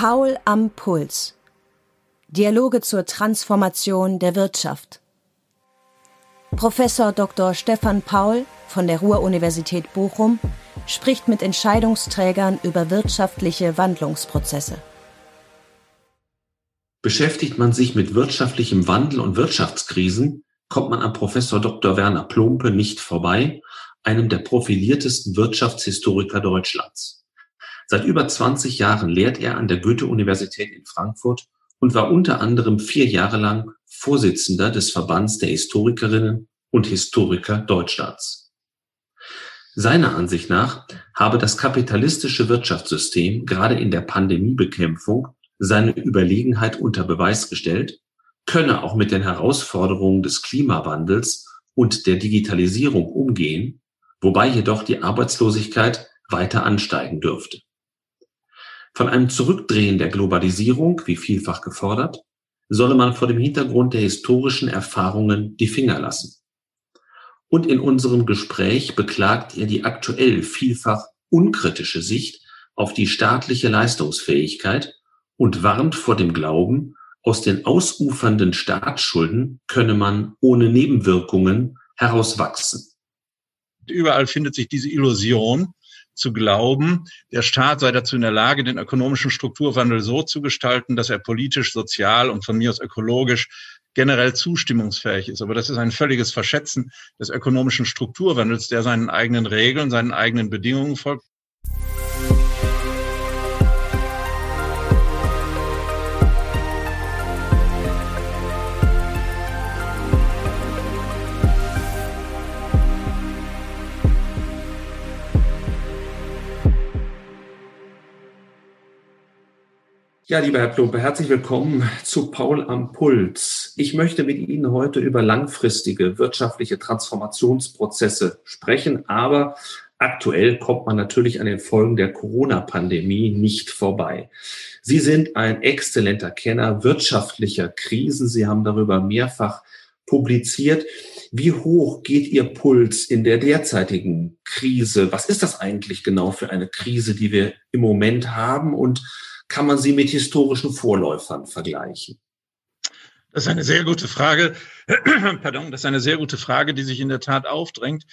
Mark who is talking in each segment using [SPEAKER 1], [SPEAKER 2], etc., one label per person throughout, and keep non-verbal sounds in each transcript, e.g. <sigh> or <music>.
[SPEAKER 1] Paul am Puls. Dialoge zur Transformation der Wirtschaft. Professor Dr. Stefan Paul von der Ruhr-Universität Bochum spricht mit Entscheidungsträgern über wirtschaftliche Wandlungsprozesse.
[SPEAKER 2] Beschäftigt man sich mit wirtschaftlichem Wandel und Wirtschaftskrisen, kommt man an Professor Dr. Werner Plumpe nicht vorbei, einem der profiliertesten Wirtschaftshistoriker Deutschlands. Seit über 20 Jahren lehrt er an der Goethe-Universität in Frankfurt und war unter anderem vier Jahre lang Vorsitzender des Verbands der Historikerinnen und Historiker Deutschlands. Seiner Ansicht nach habe das kapitalistische Wirtschaftssystem gerade in der Pandemiebekämpfung seine Überlegenheit unter Beweis gestellt, könne auch mit den Herausforderungen des Klimawandels und der Digitalisierung umgehen, wobei jedoch die Arbeitslosigkeit weiter ansteigen dürfte. Von einem Zurückdrehen der Globalisierung, wie vielfach gefordert, solle man vor dem Hintergrund der historischen Erfahrungen die Finger lassen. Und in unserem Gespräch beklagt er die aktuell vielfach unkritische Sicht auf die staatliche Leistungsfähigkeit und warnt vor dem Glauben, aus den ausufernden Staatsschulden könne man ohne Nebenwirkungen herauswachsen.
[SPEAKER 3] Überall findet sich diese Illusion, zu glauben, der Staat sei dazu in der Lage, den ökonomischen Strukturwandel so zu gestalten, dass er politisch, sozial und von mir aus ökologisch generell zustimmungsfähig ist. Aber das ist ein völliges Verschätzen des ökonomischen Strukturwandels, der seinen eigenen Regeln, seinen eigenen Bedingungen folgt.
[SPEAKER 2] Ja, lieber Herr Plumpe, herzlich willkommen zu Paul am Puls. Ich möchte mit Ihnen heute über langfristige wirtschaftliche Transformationsprozesse sprechen, aber aktuell kommt man natürlich an den Folgen der Corona-Pandemie nicht vorbei. Sie sind ein exzellenter Kenner wirtschaftlicher Krisen. Sie haben darüber mehrfach publiziert. Wie hoch geht Ihr Puls in der derzeitigen Krise? Was ist das eigentlich genau für eine Krise, die wir im Moment haben? Und kann man sie mit historischen Vorläufern vergleichen?
[SPEAKER 3] Das ist eine sehr gute Frage. <clears throat> Pardon, das ist eine sehr gute Frage, die sich in der Tat aufdrängt.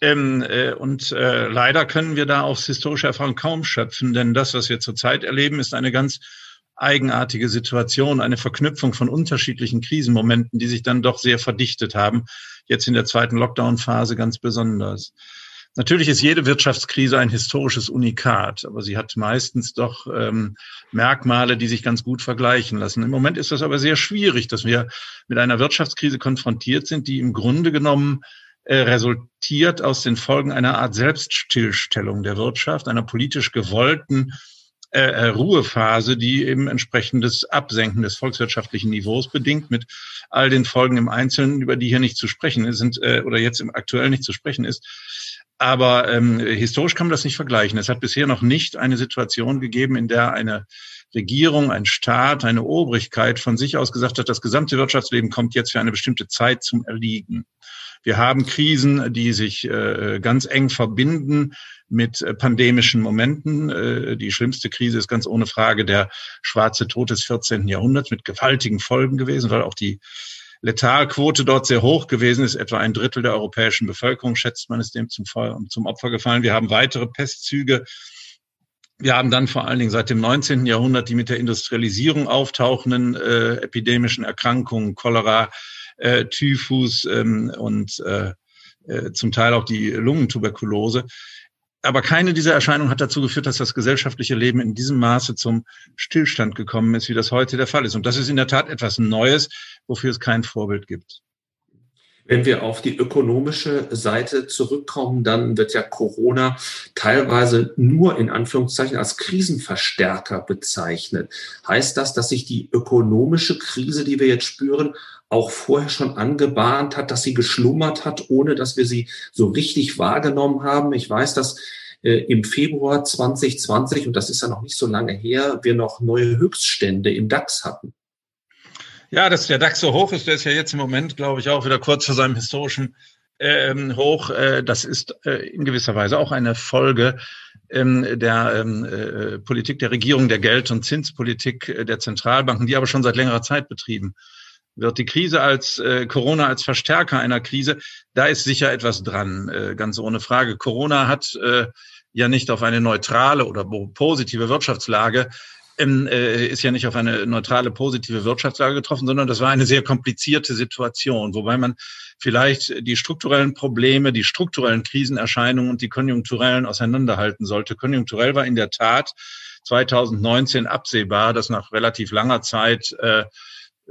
[SPEAKER 3] Ähm, äh, und äh, leider können wir da aus historischer Erfahrung kaum schöpfen, denn das, was wir zurzeit erleben, ist eine ganz eigenartige Situation, eine Verknüpfung von unterschiedlichen Krisenmomenten, die sich dann doch sehr verdichtet haben. Jetzt in der zweiten Lockdown-Phase ganz besonders. Natürlich ist jede Wirtschaftskrise ein historisches Unikat, aber sie hat meistens doch ähm, Merkmale, die sich ganz gut vergleichen lassen. Im Moment ist das aber sehr schwierig, dass wir mit einer Wirtschaftskrise konfrontiert sind, die im Grunde genommen äh, resultiert aus den Folgen einer Art Selbststillstellung der Wirtschaft, einer politisch gewollten äh, äh Ruhephase, die eben entsprechendes Absenken des volkswirtschaftlichen Niveaus bedingt, mit all den Folgen im Einzelnen, über die hier nicht zu sprechen sind äh, oder jetzt im aktuell nicht zu sprechen ist. Aber ähm, historisch kann man das nicht vergleichen. Es hat bisher noch nicht eine Situation gegeben, in der eine Regierung, ein Staat, eine Obrigkeit von sich aus gesagt hat, das gesamte Wirtschaftsleben kommt jetzt für eine bestimmte Zeit zum Erliegen. Wir haben Krisen, die sich äh, ganz eng verbinden mit äh, pandemischen Momenten. Äh, die schlimmste Krise ist ganz ohne Frage der schwarze Tod des 14. Jahrhunderts mit gewaltigen Folgen gewesen, weil auch die Letalquote dort sehr hoch gewesen ist. Etwa ein Drittel der europäischen Bevölkerung, schätzt man, ist dem zum, zum Opfer gefallen. Wir haben weitere Pestzüge. Wir haben dann vor allen Dingen seit dem 19. Jahrhundert die mit der Industrialisierung auftauchenden äh, epidemischen Erkrankungen, Cholera, äh, Typhus ähm, und äh, äh, zum Teil auch die Lungentuberkulose aber keine dieser Erscheinungen hat dazu geführt, dass das gesellschaftliche Leben in diesem Maße zum Stillstand gekommen ist, wie das heute der Fall ist. Und das ist in der Tat etwas Neues, wofür es kein Vorbild gibt.
[SPEAKER 2] Wenn wir auf die ökonomische Seite zurückkommen, dann wird ja Corona teilweise nur in Anführungszeichen als Krisenverstärker bezeichnet. Heißt das, dass sich die ökonomische Krise, die wir jetzt spüren, auch vorher schon angebahnt hat, dass sie geschlummert hat, ohne dass wir sie so richtig wahrgenommen haben? Ich weiß, dass äh, im Februar 2020, und das ist ja noch nicht so lange her, wir noch neue Höchststände im DAX hatten.
[SPEAKER 3] Ja, dass der DAX so hoch ist, der ist ja jetzt im Moment, glaube ich, auch wieder kurz vor seinem historischen ähm, Hoch. Äh, das ist äh, in gewisser Weise auch eine Folge ähm, der ähm, äh, Politik der Regierung, der Geld- und Zinspolitik äh, der Zentralbanken, die aber schon seit längerer Zeit betrieben wird. Die Krise als äh, Corona als Verstärker einer Krise, da ist sicher etwas dran, äh, ganz ohne Frage. Corona hat äh, ja nicht auf eine neutrale oder positive Wirtschaftslage ähm, äh, ist ja nicht auf eine neutrale, positive Wirtschaftslage getroffen, sondern das war eine sehr komplizierte Situation, wobei man vielleicht die strukturellen Probleme, die strukturellen Krisenerscheinungen und die konjunkturellen auseinanderhalten sollte. Konjunkturell war in der Tat 2019 absehbar, dass nach relativ langer Zeit äh,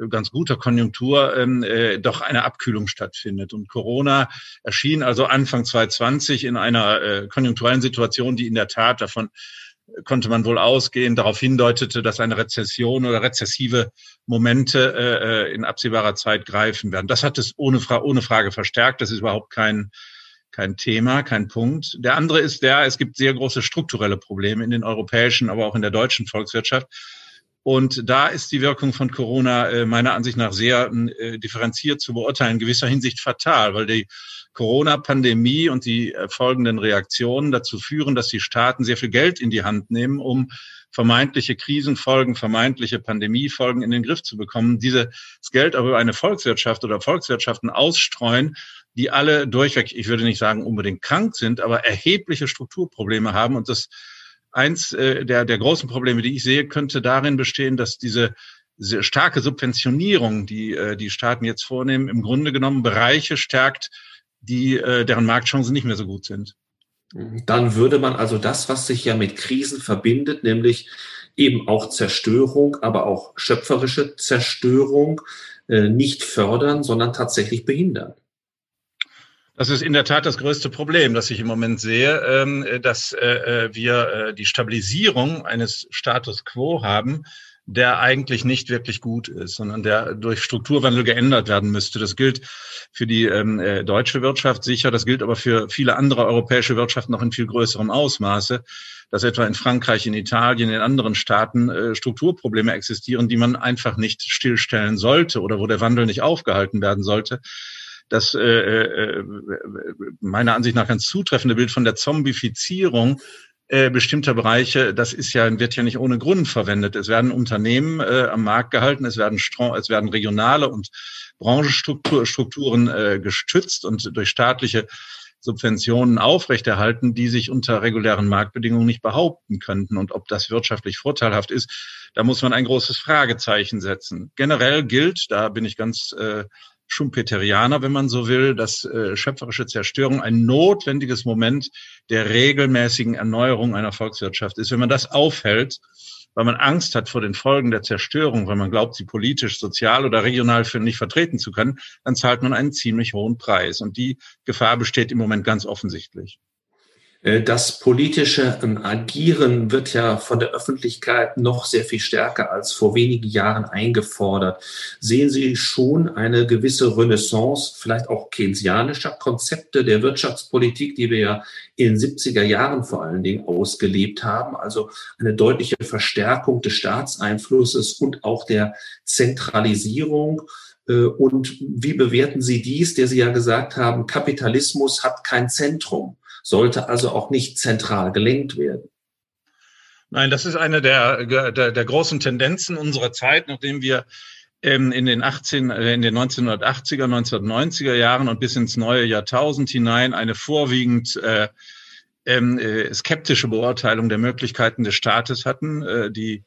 [SPEAKER 3] ganz guter Konjunktur ähm, äh, doch eine Abkühlung stattfindet. Und Corona erschien also Anfang 2020 in einer äh, konjunkturellen Situation, die in der Tat davon konnte man wohl ausgehen, darauf hindeutete, dass eine Rezession oder rezessive Momente äh, äh in absehbarer Zeit greifen werden. Das hat es ohne, Fra ohne Frage verstärkt. Das ist überhaupt kein, kein Thema, kein Punkt. Der andere ist der, es gibt sehr große strukturelle Probleme in den europäischen, aber auch in der deutschen Volkswirtschaft. Und da ist die Wirkung von Corona äh, meiner Ansicht nach sehr äh, differenziert zu beurteilen, in gewisser Hinsicht fatal, weil die Corona-Pandemie und die äh, folgenden Reaktionen dazu führen, dass die Staaten sehr viel Geld in die Hand nehmen, um vermeintliche Krisenfolgen, vermeintliche Pandemiefolgen in den Griff zu bekommen. Dieses Geld aber über eine Volkswirtschaft oder Volkswirtschaften ausstreuen, die alle durchweg, ich würde nicht sagen unbedingt krank sind, aber erhebliche Strukturprobleme haben. Und das eins äh, der, der großen Probleme, die ich sehe, könnte darin bestehen, dass diese diese starke Subventionierung, die äh, die Staaten jetzt vornehmen, im Grunde genommen Bereiche stärkt, die, äh, deren Marktchancen nicht mehr so gut sind.
[SPEAKER 2] Dann würde man also das, was sich ja mit Krisen verbindet, nämlich eben auch Zerstörung, aber auch schöpferische Zerstörung, äh, nicht fördern, sondern tatsächlich behindern.
[SPEAKER 3] Das ist in der Tat das größte Problem, das ich im Moment sehe, ähm, dass äh, äh, wir die Stabilisierung eines Status quo haben, der eigentlich nicht wirklich gut ist, sondern der durch Strukturwandel geändert werden müsste. Das gilt für die ähm, äh, deutsche Wirtschaft sicher, das gilt aber für viele andere europäische Wirtschaften noch in viel größerem Ausmaße, dass etwa in Frankreich, in Italien, in anderen Staaten äh, Strukturprobleme existieren, die man einfach nicht stillstellen sollte oder wo der Wandel nicht aufgehalten werden sollte das äh, äh, meiner Ansicht nach ganz zutreffende Bild von der Zombifizierung äh, bestimmter Bereiche, das ist ja, wird ja nicht ohne Grund verwendet. Es werden Unternehmen äh, am Markt gehalten, es werden, es werden regionale und Branchenstrukturen äh, gestützt und durch staatliche Subventionen aufrechterhalten, die sich unter regulären Marktbedingungen nicht behaupten könnten. Und ob das wirtschaftlich vorteilhaft ist, da muss man ein großes Fragezeichen setzen. Generell gilt, da bin ich ganz äh, Schumpeterianer, wenn man so will, dass äh, schöpferische Zerstörung ein notwendiges Moment der regelmäßigen Erneuerung einer Volkswirtschaft ist. Wenn man das aufhält, weil man Angst hat vor den Folgen der Zerstörung, weil man glaubt, sie politisch, sozial oder regional für nicht vertreten zu können, dann zahlt man einen ziemlich hohen Preis. Und die Gefahr besteht im Moment ganz offensichtlich.
[SPEAKER 2] Äh, das politische ähm, Agieren wird ja von der Öffentlichkeit noch sehr viel stärker als vor wenigen Jahren eingefordert. Sehen Sie schon eine gewisse Renaissance, vielleicht auch keynesianischer Konzepte der Wirtschaftspolitik, die wir ja in den 70er Jahren vor allen Dingen ausgelebt haben? Also eine deutliche Verstärkung des Staatseinflusses und auch der Zentralisierung. Äh, und wie bewerten Sie dies, der Sie ja gesagt haben, Kapitalismus hat kein Zentrum? Sollte also auch nicht zentral gelenkt werden.
[SPEAKER 3] Nein, das ist eine der, der, der großen Tendenzen unserer Zeit, nachdem wir ähm, in den 18, äh, in den 1980er, 1990er Jahren und bis ins neue Jahrtausend hinein eine vorwiegend äh, ähm, äh, skeptische Beurteilung der Möglichkeiten des Staates hatten, äh, die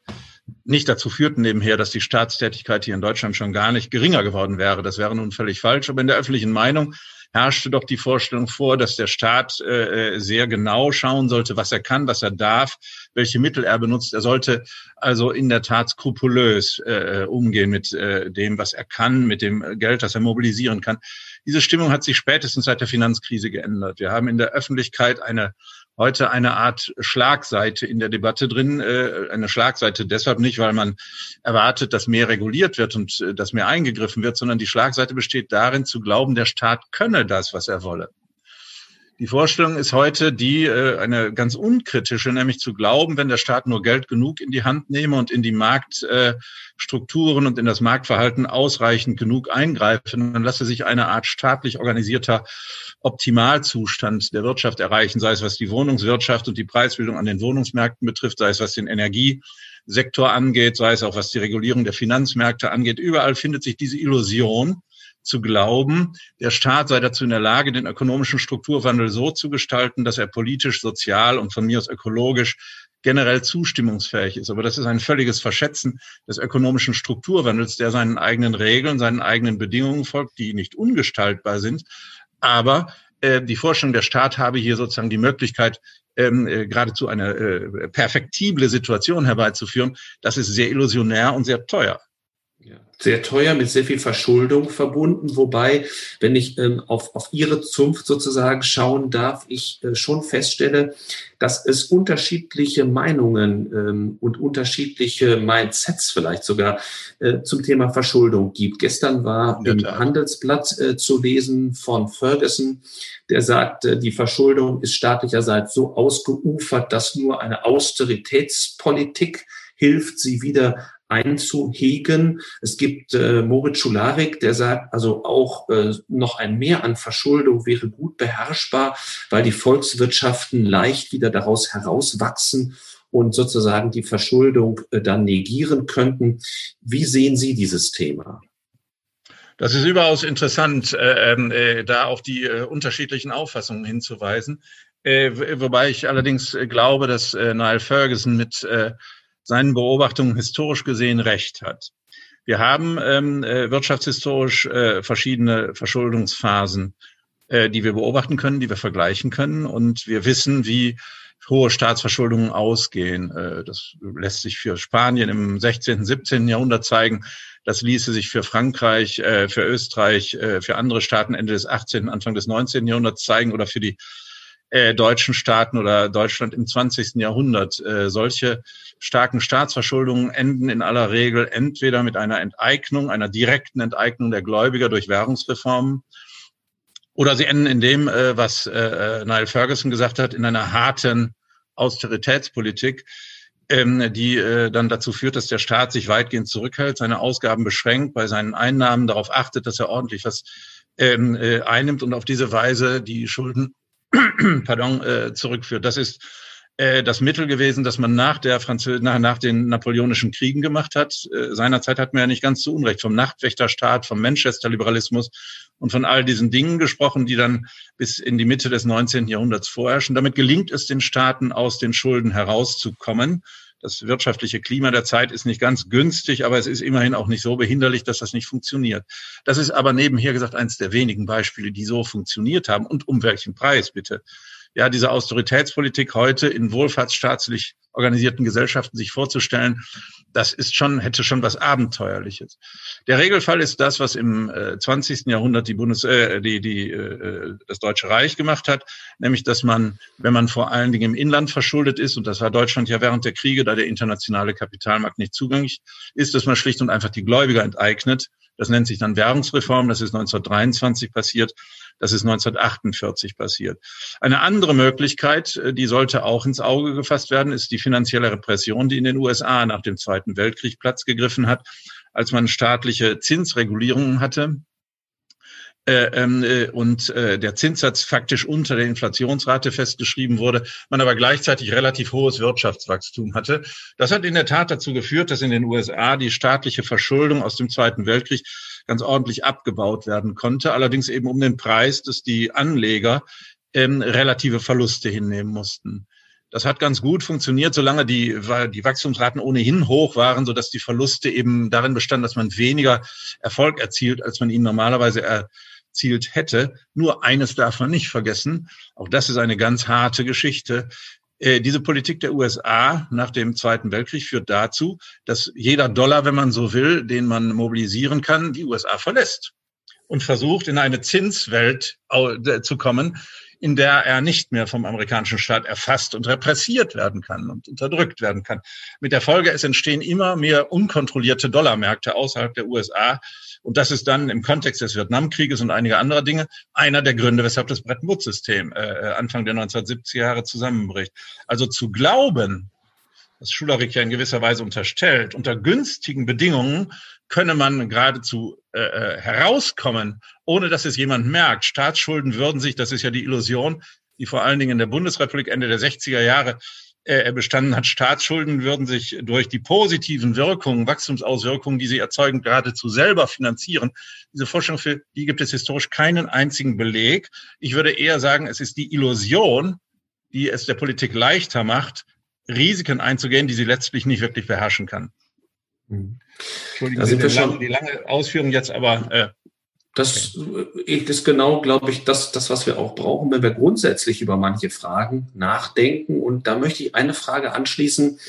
[SPEAKER 3] nicht dazu führten nebenher, dass die Staatstätigkeit hier in Deutschland schon gar nicht geringer geworden wäre. Das wäre nun völlig falsch. Aber in der öffentlichen Meinung herrschte doch die Vorstellung vor, dass der Staat äh, sehr genau schauen sollte, was er kann, was er darf, welche Mittel er benutzt. Er sollte also in der Tat skrupulös äh, umgehen mit äh, dem, was er kann, mit dem Geld, das er mobilisieren kann. Diese Stimmung hat sich spätestens seit der Finanzkrise geändert. Wir haben in der Öffentlichkeit eine heute eine Art Schlagseite in der Debatte drin. Äh, eine Schlagseite deshalb nicht, weil man erwartet, dass mehr reguliert wird und äh, dass mehr eingegriffen wird, sondern die Schlagseite besteht darin zu glauben, der Staat könne das, was er wolle. Die Vorstellung ist heute die, äh, eine ganz unkritische, nämlich zu glauben, wenn der Staat nur Geld genug in die Hand nehme und in die Marktstrukturen und in das Marktverhalten ausreichend genug eingreifen, dann lasse sich eine Art staatlich organisierter Optimalzustand der Wirtschaft erreichen, sei es was die Wohnungswirtschaft und die Preisbildung an den Wohnungsmärkten betrifft, sei es was den Energiesektor angeht, sei es auch was die Regulierung der Finanzmärkte angeht. Überall findet sich diese Illusion, zu glauben, der Staat sei dazu in der Lage, den ökonomischen Strukturwandel so zu gestalten, dass er politisch, sozial und von mir aus ökologisch generell zustimmungsfähig ist. Aber das ist ein völliges Verschätzen des ökonomischen Strukturwandels, der seinen eigenen Regeln, seinen eigenen Bedingungen folgt, die nicht ungestaltbar sind. Aber äh, die Vorstellung, der Staat habe hier sozusagen die Möglichkeit, ähm, äh, geradezu eine äh, perfektible Situation herbeizuführen, das ist sehr illusionär und sehr teuer.
[SPEAKER 2] Ja, sehr teuer, mit sehr viel Verschuldung verbunden. Wobei, wenn ich ähm, auf, auf Ihre Zunft sozusagen schauen darf, ich äh, schon feststelle, dass es unterschiedliche Meinungen ähm, und unterschiedliche Mindsets vielleicht sogar äh, zum Thema Verschuldung gibt. Gestern war im Handelsblatt äh, zu lesen von Ferguson, der sagt, äh, die Verschuldung ist staatlicherseits so ausgeufert, dass nur eine Austeritätspolitik hilft, sie wieder einzuhegen. Es gibt äh, Moritz Schularik, der sagt, also auch äh, noch ein Mehr an Verschuldung wäre gut beherrschbar, weil die Volkswirtschaften leicht wieder daraus herauswachsen und sozusagen die Verschuldung äh, dann negieren könnten. Wie sehen Sie dieses Thema?
[SPEAKER 3] Das ist überaus interessant, äh, ähm, äh, da auf die äh, unterschiedlichen Auffassungen hinzuweisen. Äh, wobei ich allerdings äh, glaube, dass äh, Niall Ferguson mit äh, seinen Beobachtungen historisch gesehen recht hat. Wir haben ähm, äh, wirtschaftshistorisch äh, verschiedene Verschuldungsphasen, äh, die wir beobachten können, die wir vergleichen können. Und wir wissen, wie hohe Staatsverschuldungen ausgehen. Äh, das lässt sich für Spanien im 16., 17. Jahrhundert zeigen. Das ließe sich für Frankreich, äh, für Österreich, äh, für andere Staaten Ende des 18., Anfang des 19. Jahrhunderts zeigen oder für die äh, deutschen Staaten oder Deutschland im 20. Jahrhundert. Äh, solche starken Staatsverschuldungen enden in aller Regel entweder mit einer Enteignung, einer direkten Enteignung der Gläubiger durch Währungsreformen, oder sie enden in dem, äh, was äh, äh Niall Ferguson gesagt hat, in einer harten Austeritätspolitik, ähm, die äh, dann dazu führt, dass der Staat sich weitgehend zurückhält, seine Ausgaben beschränkt, bei seinen Einnahmen darauf achtet, dass er ordentlich was ähm, äh, einnimmt und auf diese Weise die Schulden <coughs> pardon, äh, zurückführt. Das ist äh, das Mittel gewesen, das man nach der Französ nach, nach den napoleonischen Kriegen gemacht hat. Äh, seinerzeit hat man ja nicht ganz zu Unrecht vom Nachtwächterstaat, vom Manchester-Liberalismus und von all diesen Dingen gesprochen, die dann bis in die Mitte des 19. Jahrhunderts vorherrschen. Damit gelingt es den Staaten, aus den Schulden herauszukommen. Das wirtschaftliche Klima der Zeit ist nicht ganz günstig, aber es ist immerhin auch nicht so behinderlich, dass das nicht funktioniert. Das ist aber nebenher gesagt eines der wenigen Beispiele, die so funktioniert haben. Und um welchen Preis bitte? Ja, diese Austeritätspolitik heute in wohlfahrtsstaatlich organisierten Gesellschaften sich vorzustellen, das ist schon, hätte schon was Abenteuerliches. Der Regelfall ist das, was im äh, 20. Jahrhundert die Bundes, äh, die, die, äh, das Deutsche Reich gemacht hat, nämlich, dass man, wenn man vor allen Dingen im Inland verschuldet ist, und das war Deutschland ja während der Kriege, da der internationale Kapitalmarkt nicht zugänglich ist, dass man schlicht und einfach die Gläubiger enteignet. Das nennt sich dann Währungsreform. Das ist 1923 passiert. Das ist 1948 passiert. Eine andere Möglichkeit, äh, die sollte auch ins Auge gefasst werden, ist die finanzielle Repression, die in den USA nach dem Zweiten Weltkrieg Platz gegriffen hat, als man staatliche Zinsregulierungen hatte. Äh, ähm, äh, und äh, der Zinssatz faktisch unter der Inflationsrate festgeschrieben wurde, man aber gleichzeitig relativ hohes Wirtschaftswachstum hatte. Das hat in der Tat dazu geführt, dass in den USA die staatliche Verschuldung aus dem Zweiten Weltkrieg ganz ordentlich abgebaut werden konnte, allerdings eben um den Preis, dass die Anleger ähm, relative Verluste hinnehmen mussten. Das hat ganz gut funktioniert, solange die, die Wachstumsraten ohnehin hoch waren, sodass die Verluste eben darin bestanden, dass man weniger Erfolg erzielt, als man ihn normalerweise er, erzielt hätte. Nur eines darf man nicht vergessen, auch das ist eine ganz harte Geschichte. Äh, diese Politik der USA nach dem Zweiten Weltkrieg führt dazu, dass jeder Dollar, wenn man so will, den man mobilisieren kann, die USA verlässt und versucht, in eine Zinswelt zu kommen, in der er nicht mehr vom amerikanischen Staat erfasst und repressiert werden kann und unterdrückt werden kann. Mit der Folge, es entstehen immer mehr unkontrollierte Dollarmärkte außerhalb der USA. Und das ist dann im Kontext des Vietnamkrieges und einiger anderer Dinge einer der Gründe, weshalb das Bretton Woods-System äh, Anfang der 1970er Jahre zusammenbricht. Also zu glauben, das Schularik ja in gewisser Weise unterstellt, unter günstigen Bedingungen könne man geradezu äh, äh, herauskommen, ohne dass es jemand merkt. Staatsschulden würden sich, das ist ja die Illusion, die vor allen Dingen in der Bundesrepublik Ende der 60er Jahre äh, bestanden hat. Staatsschulden würden sich durch die positiven Wirkungen, Wachstumsauswirkungen, die sie erzeugen, geradezu selber finanzieren. Diese Forschung für die gibt es historisch keinen einzigen Beleg. Ich würde eher sagen, es ist die Illusion, die es der Politik leichter macht, Risiken einzugehen, die sie letztlich nicht wirklich beherrschen kann. Mhm. Entschuldigung, die, lange, die lange Ausführung jetzt, aber
[SPEAKER 2] äh, das ist genau, glaube ich, das, das, was wir auch brauchen, wenn wir grundsätzlich über manche Fragen nachdenken. Und da möchte ich eine Frage anschließen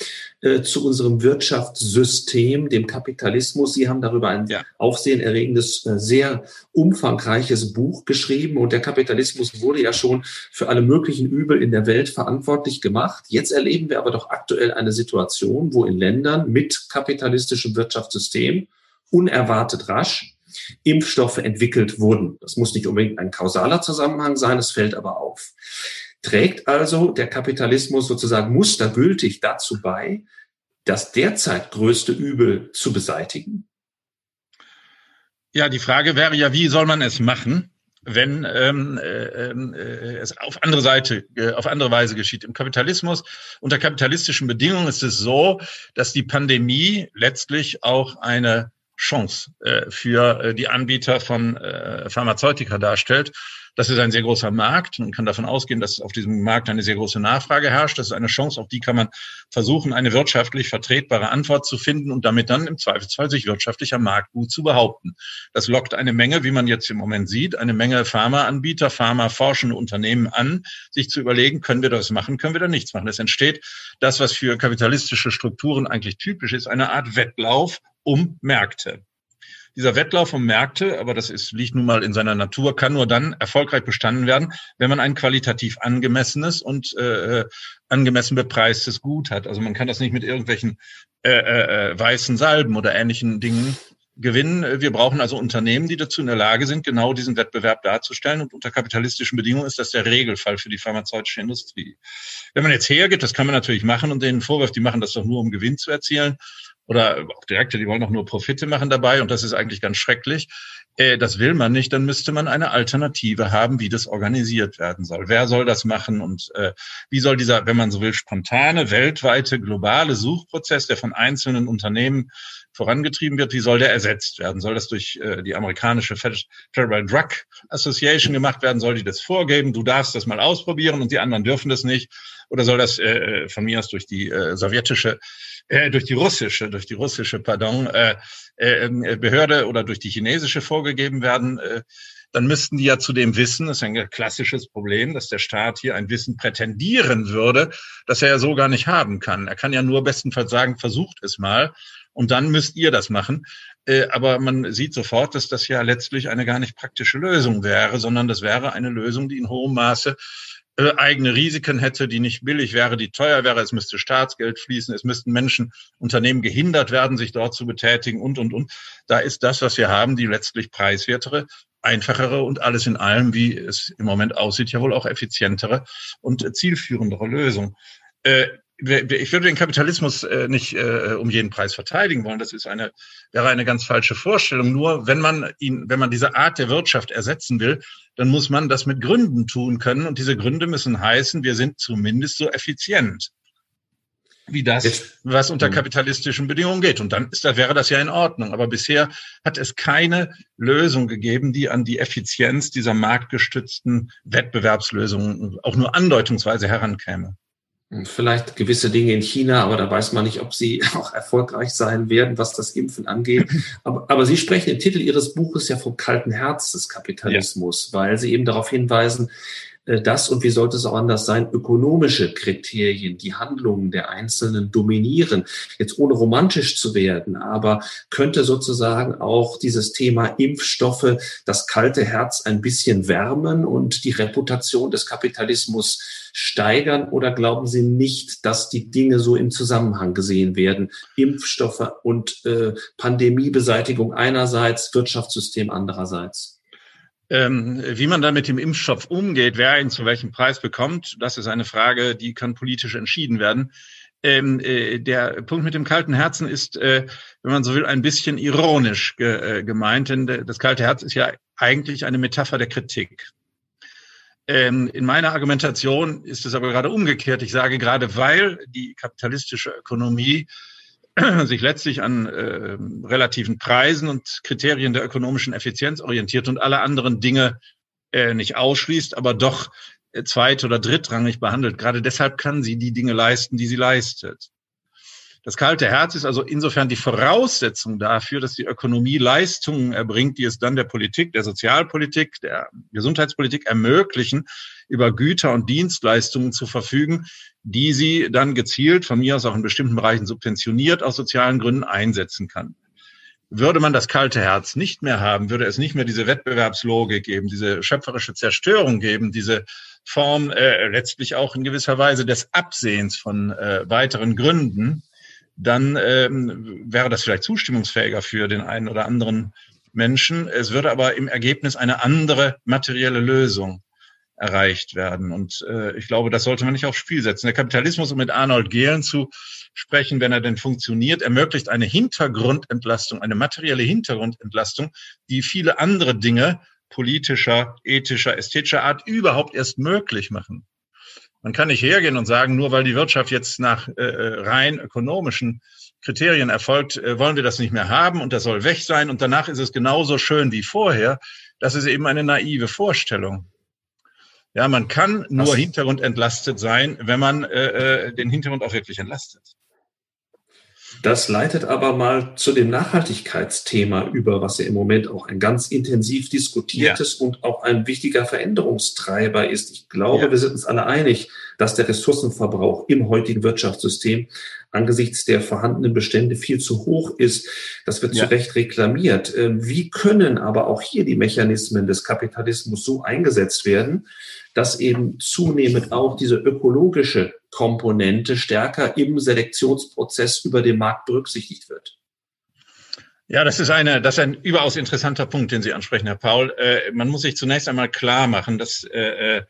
[SPEAKER 2] äh, zu unserem Wirtschaftssystem, dem Kapitalismus. Sie haben darüber ein ja. aufsehenerregendes, äh, sehr umfangreiches Buch geschrieben. Und der Kapitalismus wurde ja schon für alle möglichen Übel in der Welt verantwortlich gemacht. Jetzt erleben wir aber doch aktuell eine Situation, wo in Ländern mit kapitalistischem Wirtschaftssystem unerwartet rasch Impfstoffe entwickelt wurden. Das muss nicht unbedingt ein kausaler Zusammenhang sein, es fällt aber auf. Trägt also der Kapitalismus sozusagen mustergültig dazu bei, das derzeit größte Übel zu beseitigen?
[SPEAKER 3] Ja, die Frage wäre ja, wie soll man es machen, wenn ähm, äh, äh, es auf andere Seite, äh, auf andere Weise geschieht. Im Kapitalismus, unter kapitalistischen Bedingungen ist es so, dass die Pandemie letztlich auch eine Chance äh, für äh, die Anbieter von äh, Pharmazeutika darstellt. Das ist ein sehr großer Markt. Man kann davon ausgehen, dass auf diesem Markt eine sehr große Nachfrage herrscht. Das ist eine Chance, auf die kann man versuchen, eine wirtschaftlich vertretbare Antwort zu finden und damit dann im Zweifelsfall sich wirtschaftlich am Markt gut zu behaupten. Das lockt eine Menge, wie man jetzt im Moment sieht, eine Menge Pharmaanbieter, Pharmaforschende Unternehmen an, sich zu überlegen, können wir das machen, können wir da nichts machen. Es entsteht das, was für kapitalistische Strukturen eigentlich typisch ist, eine Art Wettlauf um Märkte. Dieser Wettlauf um Märkte, aber das ist, liegt nun mal in seiner Natur, kann nur dann erfolgreich bestanden werden, wenn man ein qualitativ angemessenes und äh, angemessen bepreistes Gut hat. Also man kann das nicht mit irgendwelchen äh, äh, äh weißen Salben oder ähnlichen Dingen gewinnen. Wir brauchen also Unternehmen, die dazu in der Lage sind, genau diesen Wettbewerb darzustellen. Und unter kapitalistischen Bedingungen ist das der Regelfall für die pharmazeutische Industrie. Wenn man jetzt hergeht, das kann man natürlich machen und denen vorwirft, die machen das doch nur, um Gewinn zu erzielen oder auch Direkte, die wollen auch nur Profite machen dabei und das ist eigentlich ganz schrecklich. Äh, das will man nicht, dann müsste man eine Alternative haben, wie das organisiert werden soll. Wer soll das machen und äh, wie soll dieser, wenn man so will, spontane, weltweite, globale Suchprozess, der von einzelnen Unternehmen vorangetrieben wird, wie soll der ersetzt werden? Soll das durch äh, die amerikanische Federal Drug Association gemacht werden? Soll die das vorgeben? Du darfst das mal ausprobieren und die anderen dürfen das nicht? Oder soll das äh, von mir aus durch die äh, sowjetische äh, durch die russische, durch die russische, pardon, äh, äh, Behörde oder durch die chinesische vorgegeben werden, äh, dann müssten die ja zudem wissen, das ist ein klassisches Problem, dass der Staat hier ein Wissen prätendieren würde, das er ja so gar nicht haben kann. Er kann ja nur bestenfalls sagen, versucht es mal und dann müsst ihr das machen. Äh, aber man sieht sofort, dass das ja letztlich eine gar nicht praktische Lösung wäre, sondern das wäre eine Lösung, die in hohem Maße äh, eigene Risiken hätte, die nicht billig wäre, die teuer wäre. Es müsste Staatsgeld fließen, es müssten Menschen, Unternehmen gehindert werden, sich dort zu betätigen und, und, und. Da ist das, was wir haben, die letztlich preiswertere, einfachere und alles in allem, wie es im Moment aussieht, ja wohl auch effizientere und zielführendere Lösung. Ich würde den Kapitalismus äh, nicht äh, um jeden Preis verteidigen wollen. Das ist eine, wäre eine ganz falsche Vorstellung. Nur wenn man ihn, wenn man diese Art der Wirtschaft ersetzen will, dann muss man das mit Gründen tun können. Und diese Gründe müssen heißen, wir sind zumindest so effizient wie das, was unter kapitalistischen Bedingungen geht. Und dann ist, da wäre das ja in Ordnung. Aber bisher hat es keine Lösung gegeben, die an die Effizienz dieser marktgestützten Wettbewerbslösungen auch nur andeutungsweise herankäme.
[SPEAKER 2] Vielleicht gewisse Dinge in China, aber da weiß man nicht, ob sie <laughs> auch erfolgreich sein werden, was das Impfen angeht. Aber, aber Sie sprechen im Titel Ihres Buches ja vom kalten Herz des Kapitalismus, ja. weil Sie eben darauf hinweisen, äh, das, und wie sollte es auch anders sein, ökonomische Kriterien, die Handlungen der Einzelnen dominieren. Jetzt ohne romantisch zu werden, aber könnte sozusagen auch dieses Thema Impfstoffe das kalte Herz ein bisschen wärmen und die Reputation des Kapitalismus steigern? Oder glauben Sie nicht, dass die Dinge so im Zusammenhang gesehen werden? Impfstoffe und äh, Pandemiebeseitigung einerseits, Wirtschaftssystem andererseits?
[SPEAKER 3] Ähm, wie man dann mit dem Impfstoff umgeht, wer ihn zu welchem Preis bekommt, das ist eine Frage, die kann politisch entschieden werden. Ähm, äh, der Punkt mit dem kalten Herzen ist, äh, wenn man so will, ein bisschen ironisch ge äh, gemeint, denn das kalte Herz ist ja eigentlich eine Metapher der Kritik. Ähm, in meiner Argumentation ist es aber gerade umgekehrt. Ich sage gerade, weil die kapitalistische Ökonomie <clears throat> sich letztlich an äh, relativen Preisen und Kriterien der ökonomischen Effizienz orientiert und alle anderen Dinge äh, nicht ausschließt, aber doch äh, zweit- oder drittrangig behandelt. Gerade deshalb kann sie die Dinge leisten, die sie leistet. Das kalte Herz ist also insofern die Voraussetzung dafür, dass die Ökonomie Leistungen erbringt, die es dann der Politik, der Sozialpolitik, der Gesundheitspolitik ermöglichen, über Güter und Dienstleistungen zu verfügen, die sie dann gezielt, von mir aus auch in bestimmten Bereichen subventioniert, aus sozialen Gründen einsetzen kann. Würde man das kalte Herz nicht mehr haben, würde es nicht mehr diese Wettbewerbslogik geben, diese schöpferische Zerstörung geben, diese Form äh, letztlich auch in gewisser Weise des Absehens von äh, weiteren Gründen, dann ähm, wäre das vielleicht zustimmungsfähiger für den einen oder anderen Menschen. Es würde aber im Ergebnis eine andere materielle Lösung erreicht werden. Und äh, ich glaube, das sollte man nicht aufs Spiel setzen. Der Kapitalismus, um mit Arnold Gehlen zu sprechen, wenn er denn funktioniert, ermöglicht eine Hintergrundentlastung, eine materielle Hintergrundentlastung, die viele andere Dinge politischer, ethischer, ästhetischer Art überhaupt erst möglich machen. Man kann nicht hergehen und sagen, nur weil die Wirtschaft jetzt nach äh, rein ökonomischen Kriterien erfolgt, äh, wollen wir das nicht mehr haben und das soll weg sein und danach ist es genauso schön wie vorher. Das ist eben eine naive Vorstellung. Ja, man kann nur Was? hintergrundentlastet sein, wenn man äh, äh, den Hintergrund auch wirklich entlastet.
[SPEAKER 2] Das leitet aber mal zu dem Nachhaltigkeitsthema über, was ja im Moment auch ein ganz intensiv diskutiertes ja. und auch ein wichtiger Veränderungstreiber ist. Ich glaube, ja. wir sind uns alle einig, dass der Ressourcenverbrauch im heutigen Wirtschaftssystem angesichts der vorhandenen Bestände viel zu hoch ist. Das wird ja. zu Recht reklamiert. Ähm, wie können aber auch hier die Mechanismen des Kapitalismus so eingesetzt werden, dass eben zunehmend auch diese ökologische Komponente stärker im Selektionsprozess über den Markt berücksichtigt wird.
[SPEAKER 3] Ja, das ist eine, das ist ein überaus interessanter Punkt, den Sie ansprechen, Herr Paul. Äh, man muss sich zunächst einmal klar machen, dass äh, äh,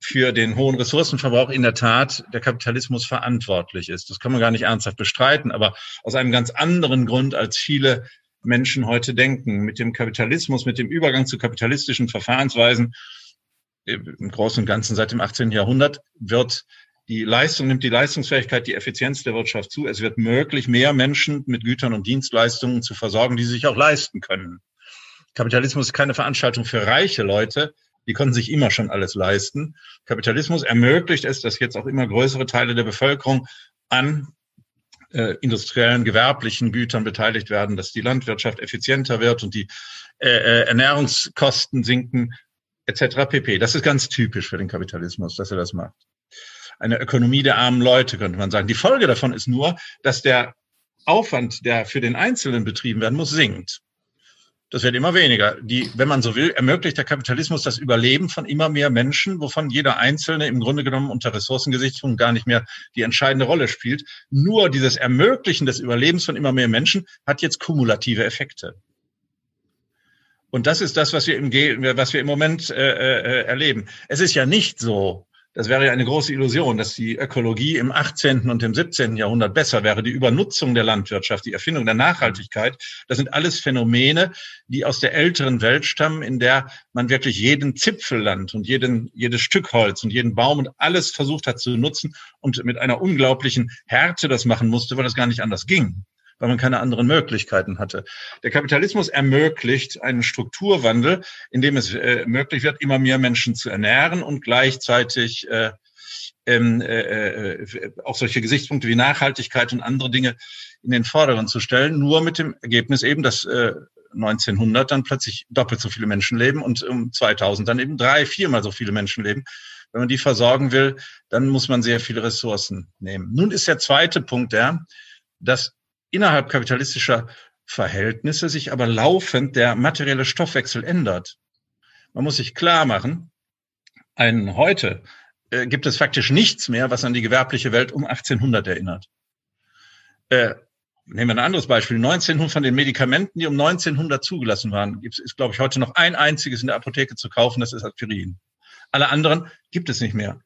[SPEAKER 3] für den hohen Ressourcenverbrauch in der Tat der Kapitalismus verantwortlich ist. Das kann man gar nicht ernsthaft bestreiten, aber aus einem ganz anderen Grund, als viele Menschen heute denken. Mit dem Kapitalismus, mit dem Übergang zu kapitalistischen Verfahrensweisen im Großen und Ganzen seit dem 18. Jahrhundert wird die Leistung, nimmt die Leistungsfähigkeit, die Effizienz der Wirtschaft zu. Es wird möglich, mehr Menschen mit Gütern und Dienstleistungen zu versorgen, die sie sich auch leisten können. Kapitalismus ist keine Veranstaltung für reiche Leute. Die konnten sich immer schon alles leisten. Kapitalismus ermöglicht es, dass jetzt auch immer größere Teile der Bevölkerung an äh, industriellen, gewerblichen Gütern beteiligt werden, dass die Landwirtschaft effizienter wird und die äh, äh Ernährungskosten sinken, etc. pp. Das ist ganz typisch für den Kapitalismus, dass er das macht eine Ökonomie der armen Leute, könnte man sagen. Die Folge davon ist nur, dass der Aufwand, der für den Einzelnen betrieben werden muss, sinkt. Das wird immer weniger. Die, wenn man so will, ermöglicht der Kapitalismus das Überleben von immer mehr Menschen, wovon jeder Einzelne im Grunde genommen unter Ressourcengesichtspunkt gar nicht mehr die entscheidende Rolle spielt. Nur dieses Ermöglichen des Überlebens von immer mehr Menschen hat jetzt kumulative Effekte. Und das ist das, was wir im, was wir im Moment äh, äh, erleben. Es ist ja nicht so, das wäre ja eine große Illusion, dass die Ökologie im 18. und im 17. Jahrhundert besser wäre. Die Übernutzung der Landwirtschaft, die Erfindung der Nachhaltigkeit, das sind alles Phänomene, die aus der älteren Welt stammen, in der man wirklich jeden Zipfelland und jeden, jedes Stück Holz und jeden Baum und alles versucht hat zu nutzen und mit einer unglaublichen Härte das machen musste, weil das gar nicht anders ging weil man keine anderen Möglichkeiten hatte. Der Kapitalismus ermöglicht einen Strukturwandel, in dem es äh, möglich wird, immer mehr Menschen zu ernähren und gleichzeitig äh, ähm, äh, äh, auch solche Gesichtspunkte wie Nachhaltigkeit und andere Dinge in den Vordergrund zu stellen, nur mit dem Ergebnis eben, dass äh, 1900 dann plötzlich doppelt so viele Menschen leben und um 2000 dann eben drei, viermal so viele Menschen leben. Wenn man die versorgen will, dann muss man sehr viele Ressourcen nehmen. Nun ist der zweite Punkt der, dass innerhalb kapitalistischer Verhältnisse sich aber laufend der materielle Stoffwechsel ändert. Man muss sich klar machen, ein heute äh, gibt es faktisch nichts mehr, was an die gewerbliche Welt um 1800 erinnert. Äh, nehmen wir ein anderes Beispiel. 1900 von den Medikamenten, die um 1900 zugelassen waren, gibt es, glaube ich, heute noch ein einziges in der Apotheke zu kaufen, das ist Aspirin. Alle anderen gibt es nicht mehr.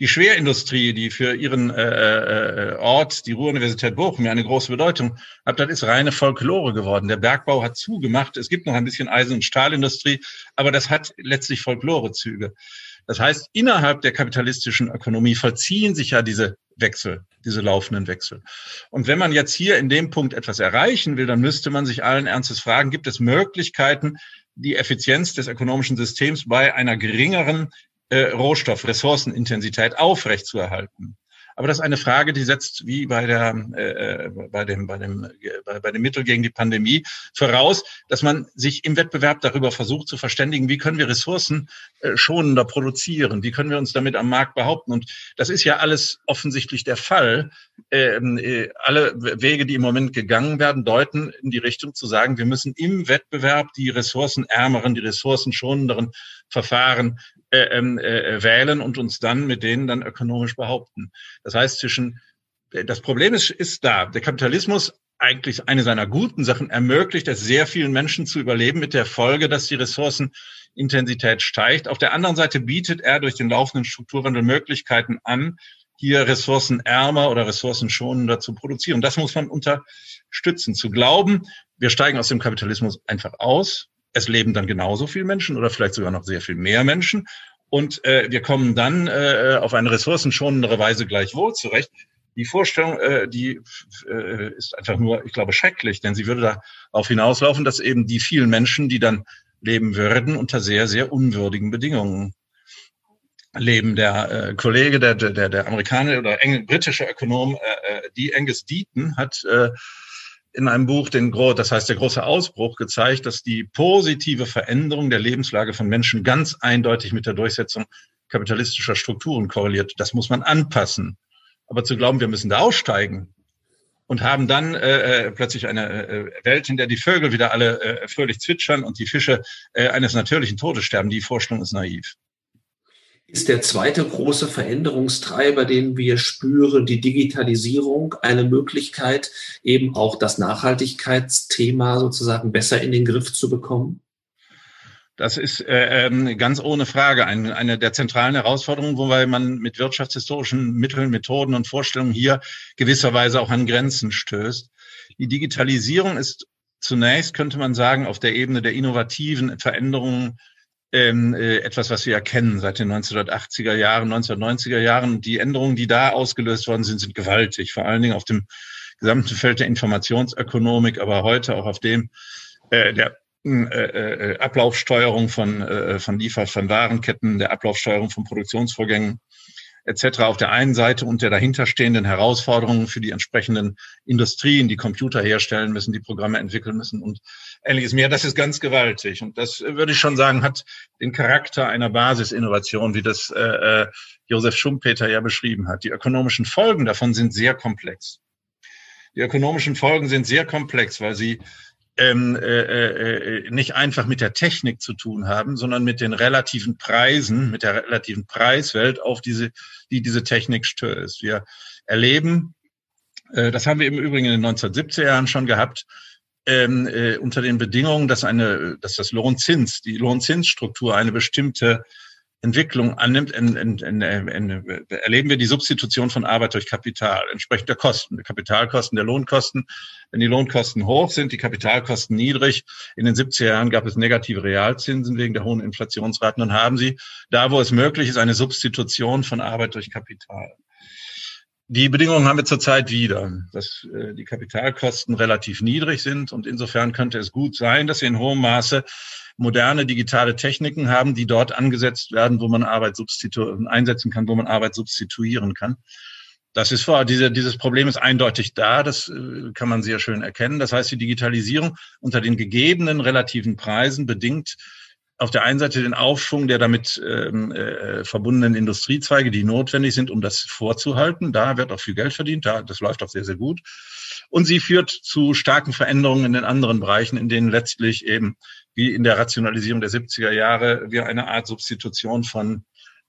[SPEAKER 3] Die Schwerindustrie, die für ihren äh, äh, Ort, die Ruhr-Universität Bochum, ja eine große Bedeutung hat, das ist reine Folklore geworden. Der Bergbau hat zugemacht. Es gibt noch ein bisschen Eisen- und Stahlindustrie, aber das hat letztlich Folklorezüge. Das heißt, innerhalb der kapitalistischen Ökonomie vollziehen sich ja diese Wechsel, diese laufenden Wechsel. Und wenn man jetzt hier in dem Punkt etwas erreichen will, dann müsste man sich allen Ernstes fragen, gibt es Möglichkeiten, die Effizienz des ökonomischen Systems bei einer geringeren äh, Rohstoff, Ressourcenintensität aufrechtzuerhalten? Aber das ist eine Frage, die setzt wie bei der äh, äh bei dem bei dem bei, bei dem Mittel gegen die Pandemie voraus, dass man sich im Wettbewerb darüber versucht zu verständigen, wie können wir Ressourcen äh, schonender produzieren, wie können wir uns damit am Markt behaupten. Und das ist ja alles offensichtlich der Fall. Ähm, äh, alle Wege, die im Moment gegangen werden, deuten in die Richtung zu sagen, wir müssen im Wettbewerb die ressourcenärmeren, die ressourcenschonenderen Verfahren äh, ähm, äh, wählen und uns dann mit denen dann ökonomisch behaupten. Das heißt, zwischen äh, das Problem ist, ist da. Der Kapitalismus eigentlich eine seiner guten Sachen ermöglicht es sehr vielen Menschen zu überleben mit der Folge, dass die Ressourcenintensität steigt. Auf der anderen Seite bietet er durch den laufenden Strukturwandel Möglichkeiten an, hier ressourcenärmer oder ressourcenschonender zu produzieren. Das muss man unterstützen. Zu glauben, wir steigen aus dem Kapitalismus einfach aus, es leben dann genauso viele Menschen oder vielleicht sogar noch sehr viel mehr Menschen. Und äh, wir kommen dann äh, auf eine ressourcenschonendere Weise gleichwohl zurecht. Die Vorstellung, äh, die äh, ist einfach nur, ich glaube, schrecklich, denn sie würde darauf hinauslaufen, dass eben die vielen Menschen, die dann leben würden, unter sehr, sehr unwürdigen Bedingungen leben. Der äh, Kollege, der, der, der Amerikaner oder britische Ökonom, äh, äh die Angus Deaton, hat äh, in einem Buch, den, das heißt der große Ausbruch, gezeigt, dass die positive Veränderung der Lebenslage von Menschen ganz eindeutig mit der Durchsetzung kapitalistischer Strukturen korreliert. Das muss man anpassen. Aber zu glauben, wir müssen da aussteigen und haben dann äh, äh plötzlich eine äh, Welt, in der die Vögel wieder alle äh, fröhlich zwitschern und die Fische äh, eines natürlichen Todes sterben, die Vorstellung ist naiv
[SPEAKER 2] ist der zweite große Veränderungstreiber, den wir spüren, die Digitalisierung, eine Möglichkeit, eben auch das Nachhaltigkeitsthema sozusagen besser in den Griff zu bekommen?
[SPEAKER 3] Das ist äh, ähm, ganz ohne Frage eine, eine der zentralen Herausforderungen, wobei man mit wirtschaftshistorischen Mitteln, Methoden und Vorstellungen hier gewisserweise auch an Grenzen stößt. Die Digitalisierung ist zunächst, könnte man sagen, auf der Ebene der innovativen Veränderungen ähm, äh, etwas, was wir erkennen seit den 1980er Jahren, 1990er Jahren. Die Änderungen, die da ausgelöst worden sind, sind gewaltig, vor allen Dingen auf dem gesamten Feld der Informationsökonomik, aber heute auch auf dem äh, der äh, äh, Ablaufsteuerung von, äh, von Liefer, von Warenketten, der Ablaufsteuerung von Produktionsvorgängen etc. auf der einen Seite und der dahinterstehenden Herausforderungen für die entsprechenden Industrien, die Computer herstellen müssen, die Programme entwickeln müssen und ähnliches mehr. Das ist ganz gewaltig. Und das würde ich schon sagen, hat den Charakter einer Basisinnovation, wie das äh, äh, Josef Schumpeter ja beschrieben hat. Die ökonomischen Folgen davon sind sehr komplex. Die ökonomischen Folgen sind sehr komplex, weil sie ähm, äh, äh, nicht einfach mit der Technik zu tun haben, sondern mit den relativen Preisen, mit der relativen Preiswelt, auf diese, die diese Technik stößt. Wir erleben, äh, das haben wir im Übrigen in den 1970er Jahren schon gehabt, ähm, äh, unter den Bedingungen, dass eine, dass das Lohnzins, die Lohnzinsstruktur eine bestimmte Entwicklung annimmt, in, in, in, erleben wir die Substitution von Arbeit durch Kapital, entsprechend der Kosten, der Kapitalkosten, der Lohnkosten. Wenn die Lohnkosten hoch sind, die Kapitalkosten niedrig. In den 70er Jahren gab es negative Realzinsen wegen der hohen Inflationsraten. Dann haben sie, da wo es möglich ist, eine Substitution von Arbeit durch Kapital. Die Bedingungen haben wir zurzeit wieder, dass äh, die Kapitalkosten relativ niedrig sind und insofern könnte es gut sein, dass wir in hohem Maße moderne digitale Techniken haben, die dort angesetzt werden, wo man Arbeit substitu einsetzen kann, wo man Arbeit substituieren kann. Das ist vor, diese, dieses Problem ist eindeutig da, das äh, kann man sehr schön erkennen. Das heißt, die Digitalisierung unter den gegebenen relativen Preisen bedingt auf der einen Seite den Aufschwung der damit ähm, äh, verbundenen Industriezweige, die notwendig sind, um das vorzuhalten. Da wird auch viel Geld verdient, da, das läuft auch sehr, sehr gut. Und sie führt zu starken Veränderungen in den anderen Bereichen, in denen letztlich eben, wie in der Rationalisierung der 70er Jahre, wir eine Art Substitution von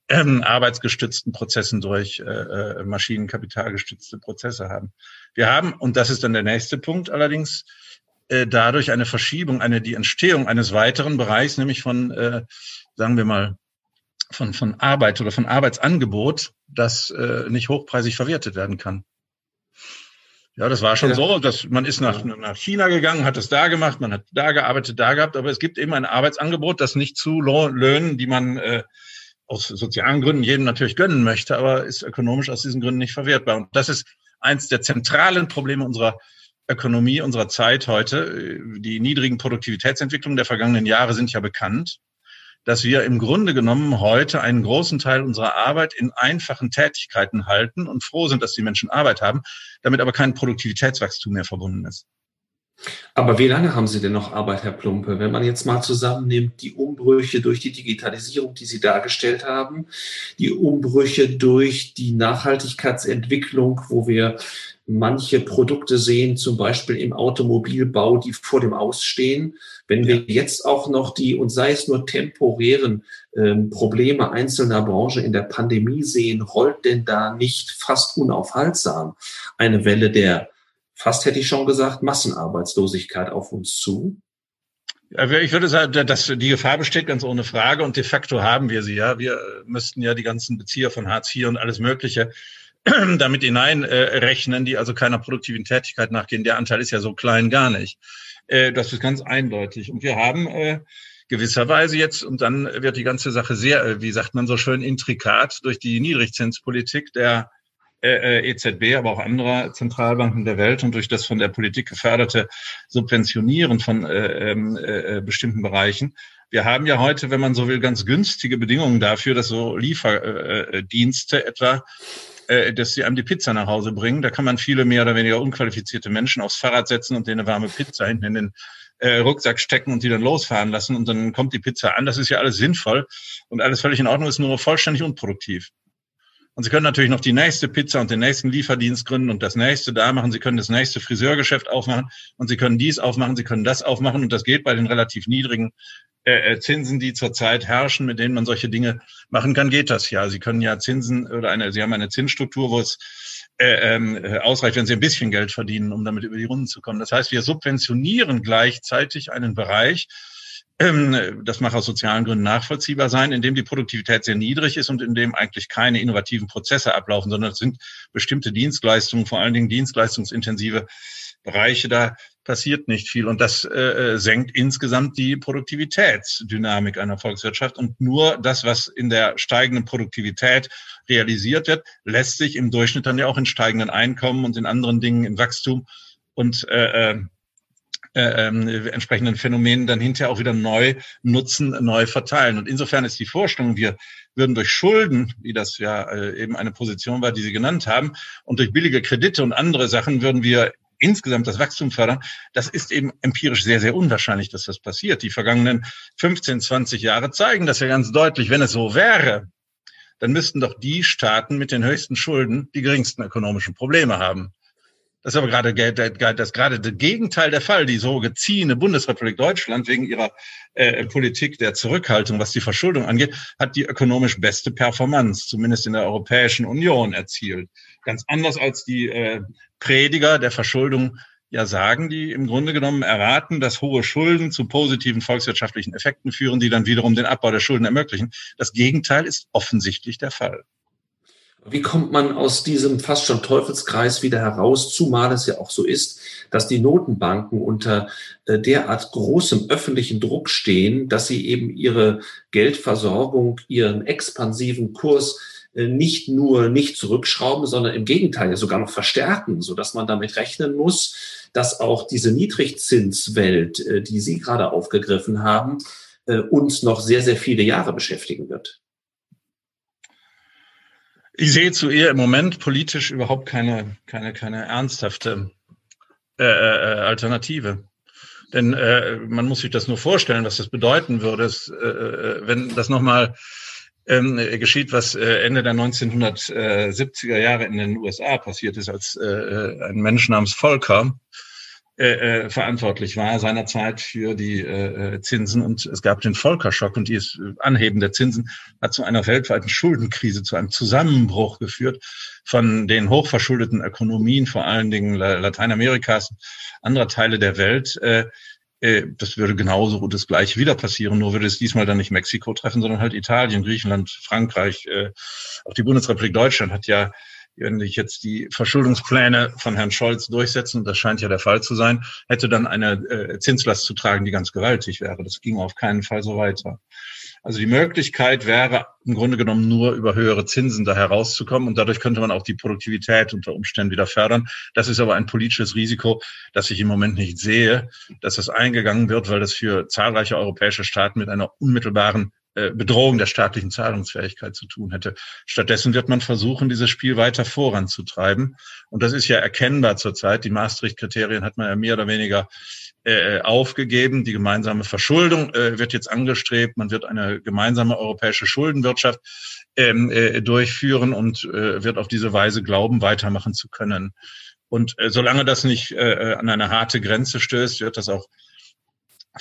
[SPEAKER 3] ähm, arbeitsgestützten Prozessen durch äh, äh, maschinenkapitalgestützte Prozesse haben. Wir haben, und das ist dann der nächste Punkt allerdings, äh, dadurch eine Verschiebung, eine die Entstehung eines weiteren Bereichs, nämlich von, äh, sagen wir mal, von, von Arbeit oder von Arbeitsangebot, das äh, nicht hochpreisig verwertet werden kann. Ja, das war schon ja. so, dass man ist nach, nach China gegangen, hat es da gemacht, man hat da gearbeitet, da gehabt, aber es gibt eben ein Arbeitsangebot, das nicht zu Löhnen, die man äh, aus sozialen Gründen jedem natürlich gönnen möchte, aber ist ökonomisch aus diesen Gründen nicht verwertbar. Und das ist eins der zentralen Probleme unserer Ökonomie unserer Zeit heute, die niedrigen Produktivitätsentwicklungen der vergangenen Jahre sind ja bekannt, dass wir im Grunde genommen heute einen großen Teil unserer Arbeit in einfachen Tätigkeiten halten und froh sind, dass die Menschen Arbeit haben, damit aber kein Produktivitätswachstum mehr verbunden ist.
[SPEAKER 2] Aber wie lange haben Sie denn noch Arbeit, Herr Plumpe? Wenn man jetzt mal zusammennimmt, die Umbrüche durch die Digitalisierung, die Sie dargestellt haben, die Umbrüche durch die Nachhaltigkeitsentwicklung, wo wir manche Produkte sehen, zum Beispiel im Automobilbau, die vor dem Ausstehen. Wenn wir jetzt auch noch die, und sei es nur temporären ähm, Probleme einzelner Branchen in der Pandemie sehen, rollt denn da nicht fast unaufhaltsam eine Welle der fast hätte ich schon gesagt, Massenarbeitslosigkeit auf uns zu?
[SPEAKER 3] Ich würde sagen, dass die Gefahr besteht ganz ohne Frage und de facto haben wir sie ja. Wir müssten ja die ganzen Bezieher von Hartz IV und alles Mögliche <clears throat> damit hineinrechnen, die also keiner produktiven Tätigkeit nachgehen. Der Anteil ist ja so klein gar nicht. Äh, das ist ganz eindeutig. Und wir haben äh, gewisserweise jetzt, und dann wird die ganze Sache sehr, äh, wie sagt man so schön, intrikat durch die Niedrigzinspolitik der äh, äh EZB, aber auch anderer Zentralbanken der Welt und durch das von der Politik geförderte Subventionieren von äh, ähm, äh, äh, bestimmten Bereichen. Wir haben ja heute, wenn man so will, ganz günstige Bedingungen dafür, dass so Lieferdienste etwa äh, dass sie einem die Pizza nach Hause bringen. Da kann man viele mehr oder weniger unqualifizierte Menschen aufs Fahrrad setzen und denen eine warme Pizza hinten in den äh, Rucksack stecken und die dann losfahren lassen und dann kommt die Pizza an. Das ist ja alles sinnvoll und alles völlig in Ordnung, ist nur vollständig unproduktiv. Und Sie können natürlich noch die nächste Pizza und den nächsten Lieferdienst gründen und das nächste da machen. Sie können das nächste Friseurgeschäft aufmachen und Sie können dies aufmachen, Sie können das aufmachen und das geht bei den relativ niedrigen äh, äh, Zinsen, die zurzeit herrschen, mit denen man solche Dinge machen kann, geht das ja. Sie können ja Zinsen oder eine, Sie haben eine Zinsstruktur, wo es äh, äh, ausreicht, wenn Sie ein bisschen Geld verdienen, um damit über die Runden zu kommen. Das heißt, wir subventionieren gleichzeitig einen Bereich, das mag aus sozialen Gründen nachvollziehbar sein, in dem die Produktivität sehr niedrig ist und in dem eigentlich keine innovativen Prozesse ablaufen, sondern es sind bestimmte Dienstleistungen, vor allen Dingen dienstleistungsintensive Bereiche, da passiert nicht viel. Und das äh, senkt insgesamt die Produktivitätsdynamik einer Volkswirtschaft. Und nur das, was in der steigenden Produktivität realisiert wird, lässt sich im Durchschnitt dann ja auch in steigenden Einkommen und in anderen Dingen in Wachstum und äh, äh äh, entsprechenden Phänomenen dann hinterher auch wieder neu nutzen, neu verteilen. Und insofern ist die Vorstellung, wir würden durch Schulden, wie das ja äh, eben eine Position war, die Sie genannt haben, und durch billige Kredite und andere Sachen würden wir insgesamt das Wachstum fördern, das ist eben empirisch sehr, sehr unwahrscheinlich, dass das passiert. Die vergangenen 15, 20 Jahre zeigen das ja ganz deutlich. Wenn es so wäre, dann müssten doch die Staaten mit den höchsten Schulden die geringsten ökonomischen Probleme haben. Das ist aber gerade das gerade das Gegenteil der Fall. Die so geziehene Bundesrepublik Deutschland wegen ihrer äh, Politik der Zurückhaltung, was die Verschuldung angeht, hat die ökonomisch beste Performance, zumindest in der Europäischen Union, erzielt. Ganz anders als die äh, Prediger der Verschuldung ja sagen, die im Grunde genommen erraten, dass hohe Schulden zu positiven volkswirtschaftlichen Effekten führen, die dann wiederum den Abbau der Schulden ermöglichen. Das Gegenteil ist offensichtlich der Fall.
[SPEAKER 2] Wie kommt man aus diesem fast schon Teufelskreis wieder heraus, zumal es ja auch so ist, dass die Notenbanken unter äh, derart großem öffentlichen Druck stehen, dass sie eben ihre Geldversorgung, ihren expansiven Kurs äh, nicht nur nicht zurückschrauben, sondern im Gegenteil sogar noch verstärken, so dass man damit rechnen muss, dass auch diese Niedrigzinswelt, äh, die Sie gerade aufgegriffen haben, uns noch sehr, sehr viele Jahre beschäftigen wird.
[SPEAKER 3] Ich sehe zu ihr im Moment politisch überhaupt keine, keine, keine ernsthafte äh, äh, Alternative. Denn äh, man muss sich das nur vorstellen, was das bedeuten würde, dass, äh, wenn das nochmal ähm, geschieht, was äh, Ende der 1970er Jahre in den USA passiert ist, als äh, ein Mensch namens Volker äh, äh, verantwortlich war seinerzeit für die äh, äh, Zinsen. Und es gab den Volkerschock und dieses Anheben der Zinsen hat zu einer weltweiten Schuldenkrise, zu einem Zusammenbruch geführt von den hochverschuldeten Ökonomien, vor allen Dingen Lateinamerikas, anderer Teile der Welt, äh, äh, das würde genauso das gleiche wieder passieren, nur würde es diesmal dann nicht Mexiko treffen, sondern halt Italien, Griechenland, Frankreich, äh, auch die Bundesrepublik Deutschland hat ja, wenn sich jetzt die Verschuldungspläne von Herrn Scholz durchsetzen, das scheint ja der Fall zu sein, hätte dann eine äh, Zinslast zu tragen, die ganz gewaltig wäre. Das ging auf keinen Fall so weiter. Also die Möglichkeit wäre im Grunde genommen nur über höhere Zinsen da herauszukommen und dadurch könnte man auch die Produktivität unter Umständen wieder fördern. Das ist aber ein politisches Risiko, das ich im Moment nicht sehe, dass das eingegangen wird, weil das für zahlreiche europäische Staaten mit einer unmittelbaren Bedrohung der staatlichen Zahlungsfähigkeit zu tun hätte. Stattdessen wird man versuchen, dieses Spiel weiter voranzutreiben. Und das ist ja erkennbar zurzeit. Die Maastricht-Kriterien hat man ja mehr oder weniger äh, aufgegeben. Die gemeinsame Verschuldung äh, wird jetzt angestrebt. Man wird eine gemeinsame europäische Schuldenwirtschaft ähm, äh, durchführen und äh, wird auf diese Weise glauben, weitermachen zu können. Und äh, solange das nicht äh, an eine harte Grenze stößt, wird das auch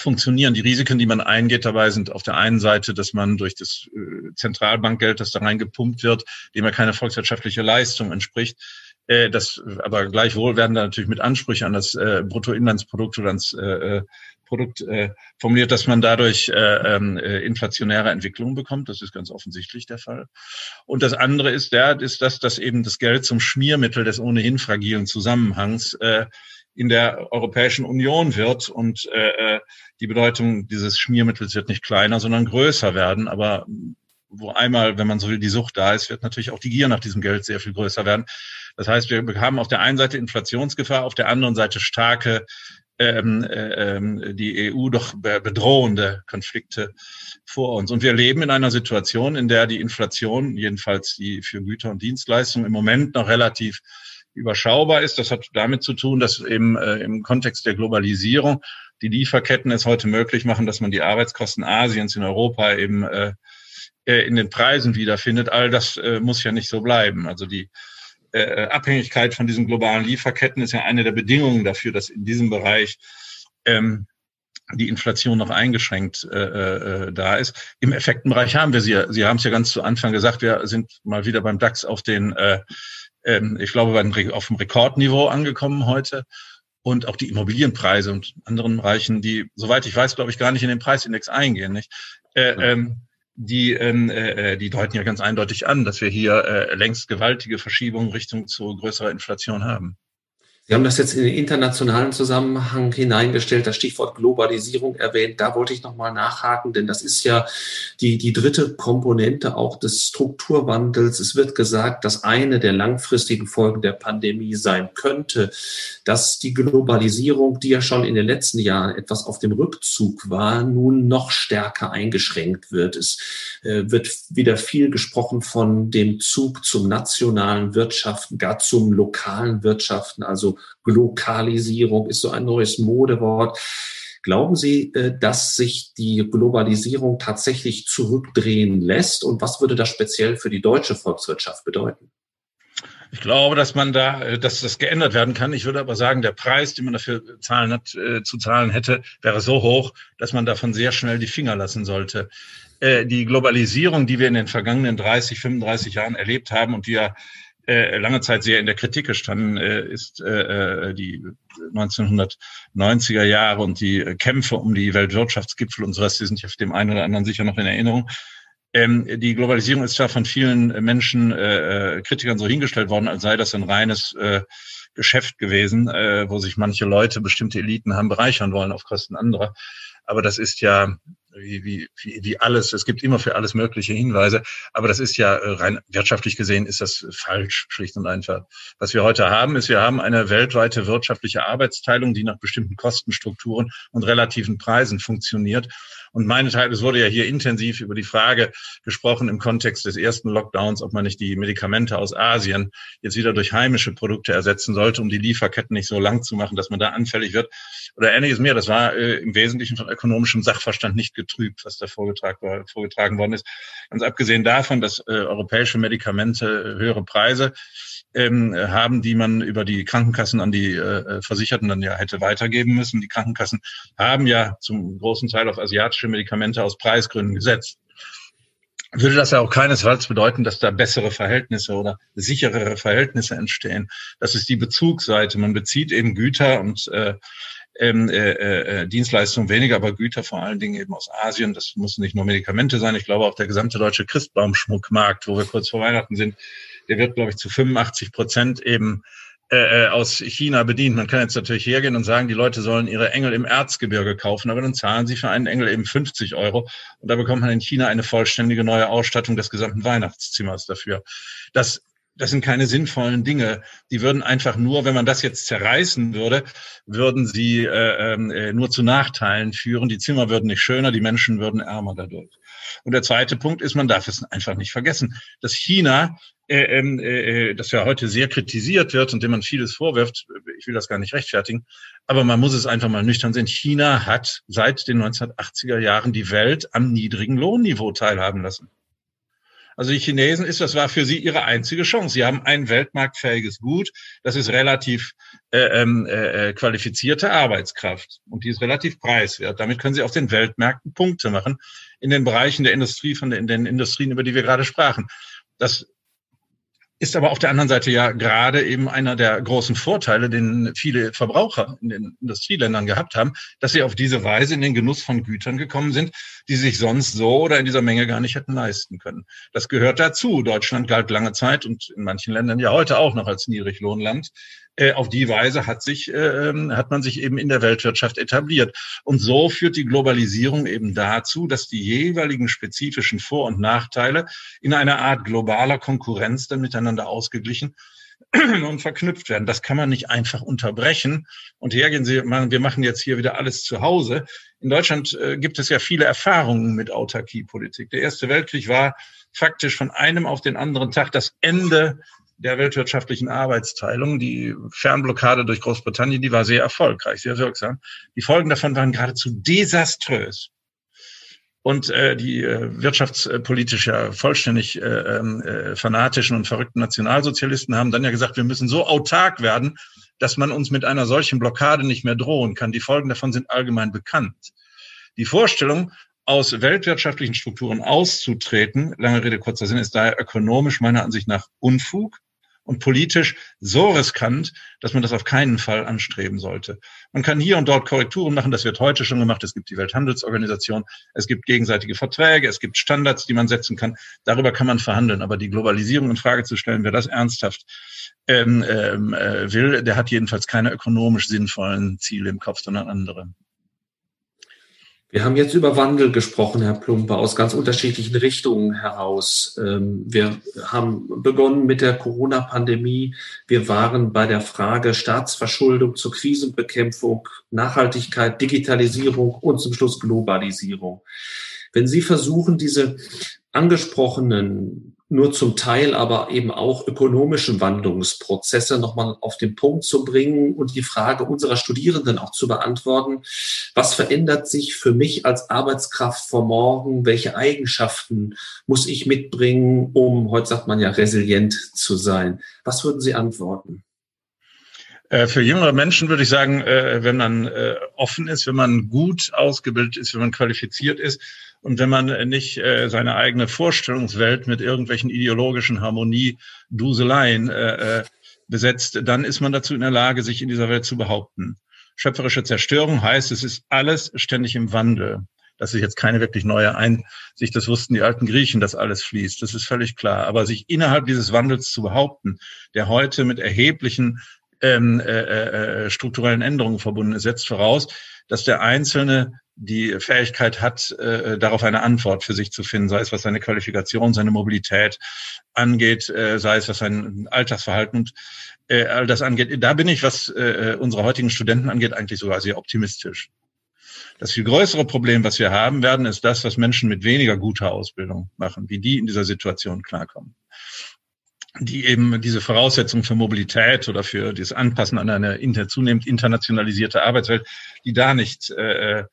[SPEAKER 3] funktionieren. Die Risiken, die man eingeht dabei, sind auf der einen Seite, dass man durch das äh, Zentralbankgeld, das da reingepumpt wird, dem ja keine volkswirtschaftliche Leistung entspricht, äh, das, aber gleichwohl werden da natürlich mit Ansprüchen an das äh, Bruttoinlandsprodukt oder ans äh, äh, Produkt äh, formuliert, dass man dadurch äh, ähm, äh, inflationäre Entwicklungen bekommt. Das ist ganz offensichtlich der Fall. Und das andere ist der, ist das, dass eben das Geld zum Schmiermittel des ohnehin fragilen Zusammenhangs äh, in der Europäischen Union wird und äh, äh die Bedeutung dieses Schmiermittels wird nicht kleiner, sondern größer werden. Aber wo einmal, wenn man so will, die Sucht da ist, wird natürlich auch die Gier nach diesem Geld sehr viel größer werden. Das heißt, wir haben auf der einen Seite Inflationsgefahr, auf der anderen Seite starke ähm, ähm, die EU doch bedrohende Konflikte vor uns. Und wir leben in einer Situation, in der die Inflation, jedenfalls die für Güter und Dienstleistungen, im Moment noch relativ überschaubar ist. Das hat damit zu tun, dass eben äh, im Kontext der Globalisierung die Lieferketten es heute möglich machen, dass man die Arbeitskosten Asiens in Europa eben äh, äh in den Preisen wiederfindet. All das äh, muss ja nicht so bleiben. Also die äh, Abhängigkeit von diesen globalen Lieferketten ist ja eine der Bedingungen dafür, dass in diesem Bereich ähm, die Inflation noch eingeschränkt äh, äh, da ist. Im Effektenbereich haben wir sie. Sie haben es ja ganz zu Anfang gesagt, wir sind mal wieder beim DAX auf den, äh, äh, ich glaube, auf dem Rekordniveau angekommen heute. Und auch die Immobilienpreise und anderen Bereichen, die, soweit ich weiß, glaube ich, gar nicht in den Preisindex eingehen. Nicht? Äh, ähm, die, ähm, äh, die deuten ja ganz eindeutig an, dass wir hier äh, längst gewaltige Verschiebungen Richtung zu größerer Inflation haben.
[SPEAKER 2] Sie haben das jetzt in den internationalen Zusammenhang hineingestellt, das Stichwort Globalisierung erwähnt. Da wollte ich nochmal nachhaken, denn das ist ja die, die dritte Komponente auch des Strukturwandels. Es wird gesagt, dass eine der langfristigen Folgen der Pandemie sein könnte, dass die Globalisierung, die ja schon in den letzten Jahren etwas auf dem Rückzug war, nun noch stärker eingeschränkt wird. Es äh, wird wieder viel gesprochen von dem Zug zum nationalen Wirtschaften, gar zum lokalen Wirtschaften, also Glokalisierung ist so ein neues Modewort. Glauben Sie, äh, dass sich die Globalisierung tatsächlich zurückdrehen lässt? Und was würde das speziell für die deutsche Volkswirtschaft bedeuten?
[SPEAKER 3] Ich glaube, dass man da, äh, dass das geändert werden kann. Ich würde aber sagen, der Preis, den man dafür zahlen hat, äh, zu zahlen hätte, wäre so hoch, dass man davon sehr schnell die Finger lassen sollte. die Globalisierung, die wir in den vergangenen 30, 35 Jahren erlebt haben und die ja äh, lange Zeit sehr in der Kritik gestanden äh, ist, äh, äh die 1990er Jahre und die Kämpfe um die Weltwirtschaftsgipfel und sowas, die sind ja für dem einen oder anderen sicher noch in Erinnerung. Ähm, die Globalisierung ist zwar von vielen Menschen, äh, äh, Kritikern so hingestellt worden, als sei das ein reines äh, Geschäft gewesen, äh, wo sich manche Leute, bestimmte Eliten haben bereichern wollen auf Kosten anderer. Aber das ist ja wie, wie, wie alles. Es gibt immer für alles mögliche Hinweise, aber das ist ja äh, rein wirtschaftlich gesehen ist das falsch, schlicht und einfach. Was wir heute haben, ist, wir haben eine weltweite wirtschaftliche Arbeitsteilung, die nach bestimmten Kostenstrukturen und relativen Preisen funktioniert. Und meine Teil, es wurde ja hier intensiv über die Frage gesprochen im Kontext des ersten Lockdowns, ob man nicht die Medikamente aus Asien jetzt wieder durch heimische Produkte ersetzen sollte, um die Lieferketten nicht so lang zu machen, dass man da anfällig wird. Oder ähnliches mehr. Das war äh, im Wesentlichen von ökonomischem Sachverstand nicht getrübt, was da vorgetragen, vorgetragen worden ist. Ganz abgesehen davon, dass äh, europäische Medikamente äh, höhere Preise ähm, haben, die man über die Krankenkassen an die äh, Versicherten dann ja hätte weitergeben müssen. Die Krankenkassen haben ja zum großen Teil auf asiatische Medikamente aus Preisgründen gesetzt. Würde das ja auch keinesfalls bedeuten, dass da bessere Verhältnisse oder sicherere Verhältnisse entstehen. Das ist die Bezugsseite. Man bezieht eben Güter und äh, ähm, äh, äh, Dienstleistungen weniger, aber Güter vor allen Dingen eben aus Asien. Das müssen nicht nur Medikamente sein. Ich glaube auch der gesamte deutsche Christbaumschmuckmarkt, wo wir kurz vor Weihnachten sind, der wird, glaube ich, zu 85 Prozent eben äh, äh, aus China bedient. Man kann jetzt natürlich hergehen und sagen, die Leute sollen ihre Engel im Erzgebirge kaufen, aber dann zahlen sie für einen Engel eben 50 Euro und da bekommt man in China eine vollständige neue Ausstattung des gesamten Weihnachtszimmers dafür. Das das sind keine sinnvollen Dinge. Die würden einfach nur, wenn man das jetzt zerreißen würde, würden sie äh, ähm, äh, nur zu Nachteilen führen. Die Zimmer würden nicht schöner, die Menschen würden ärmer dadurch. Und der zweite Punkt ist, man darf es einfach nicht vergessen, dass China äh, ähm, äh, das ja heute sehr kritisiert wird und dem man vieles vorwirft, ich will das gar nicht rechtfertigen, aber man muss es einfach mal nüchtern sehen. China hat seit den 1980er Jahren die Welt am niedrigen Lohnniveau teilhaben lassen. Also die Chinesen ist, das war für sie ihre einzige Chance. Sie haben ein weltmarktfähiges Gut, das ist relativ äh, ähm, äh, qualifizierte Arbeitskraft und die ist relativ preiswert. Damit können sie auf den Weltmärkten Punkte machen in den Bereichen der Industrie, von den, in den Industrien, über die wir gerade sprachen. Das ist aber auf der anderen Seite ja gerade eben einer der großen Vorteile, den viele Verbraucher in den Industrieländern gehabt haben, dass sie auf diese Weise in den Genuss von Gütern gekommen sind, die sich sonst so oder in dieser Menge gar nicht hätten leisten können. Das gehört dazu. Deutschland galt lange Zeit und in manchen Ländern ja heute auch noch als Niedriglohnland äh, auf die Weise hat sich, äh, hat man sich eben in der Weltwirtschaft etabliert. Und so führt die Globalisierung eben dazu, dass die jeweiligen spezifischen Vor- und Nachteile in einer Art globaler Konkurrenz dann miteinander ausgeglichen <clears throat> und verknüpft werden. Das kann man nicht einfach unterbrechen und hergehen Sie, wir machen jetzt hier wieder alles zu Hause. In Deutschland äh, gibt es ja viele Erfahrungen mit Autarkiepolitik. Der Erste Weltkrieg war faktisch von einem auf den anderen Tag das Ende der weltwirtschaftlichen Arbeitsteilung. Die Fernblockade durch Großbritannien, die war sehr erfolgreich, sehr wirksam. Die Folgen davon waren geradezu desaströs. Und äh, die äh, wirtschaftspolitisch ja vollständig äh, ähm, äh, fanatischen und verrückten Nationalsozialisten haben dann ja gesagt, wir müssen so autark werden, dass man uns mit einer solchen Blockade nicht mehr drohen kann. Die Folgen davon sind allgemein bekannt. Die Vorstellung, aus weltwirtschaftlichen Strukturen auszutreten, lange Rede, kurzer Sinn, ist daher ökonomisch meiner Ansicht nach Unfug und politisch so riskant, dass man das auf keinen Fall anstreben sollte. Man kann hier und dort Korrekturen machen, das wird heute schon gemacht. Es gibt die Welthandelsorganisation, es gibt gegenseitige Verträge, es gibt Standards, die man setzen kann. Darüber kann man verhandeln. Aber die Globalisierung in Frage zu stellen, wer das ernsthaft ähm, ähm, äh, will, der hat jedenfalls keine ökonomisch sinnvollen Ziele im Kopf, sondern andere.
[SPEAKER 2] Wir haben jetzt über Wandel gesprochen, Herr Plumper, aus ganz unterschiedlichen Richtungen heraus. Ähm, wir haben begonnen mit der Corona-Pandemie. Wir waren bei der Frage Staatsverschuldung zur Krisenbekämpfung, Nachhaltigkeit, Digitalisierung und zum Schluss Globalisierung. Wenn Sie versuchen, diese angesprochenen nur zum Teil aber eben auch ökonomischen Wandlungsprozesse nochmal auf den Punkt zu bringen und die Frage unserer Studierenden auch zu beantworten. Was verändert sich für mich als Arbeitskraft vor morgen? Welche Eigenschaften muss ich mitbringen, um, heute sagt man ja, resilient zu sein? Was würden Sie antworten?
[SPEAKER 3] Äh, für jüngere Menschen würde ich sagen, äh, wenn man äh, offen ist, wenn man gut ausgebildet ist, wenn man qualifiziert ist, und wenn man nicht seine eigene Vorstellungswelt mit irgendwelchen ideologischen Harmonie-Duseleien besetzt, dann ist man dazu in der Lage, sich in dieser Welt zu behaupten. Schöpferische Zerstörung heißt, es ist alles ständig im Wandel. Das ist jetzt keine wirklich neue Einsicht. Das wussten die alten Griechen, dass alles fließt. Das ist völlig klar. Aber sich innerhalb dieses Wandels zu behaupten, der heute mit erheblichen ähm, äh, äh, strukturellen Änderungen verbunden ist, setzt voraus, dass der Einzelne die Fähigkeit hat, äh, darauf eine Antwort für sich zu finden, sei es was seine Qualifikation, seine Mobilität angeht, äh, sei es was sein Altersverhalten und äh, all das angeht. Da bin ich, was äh, unsere heutigen Studenten angeht, eigentlich sogar sehr optimistisch. Das viel größere Problem, was wir haben werden, ist das, was Menschen mit weniger guter Ausbildung machen, wie die in dieser Situation klarkommen die eben diese Voraussetzungen für Mobilität oder für dieses Anpassen an eine inter, zunehmend internationalisierte Arbeitswelt, die da nicht äh,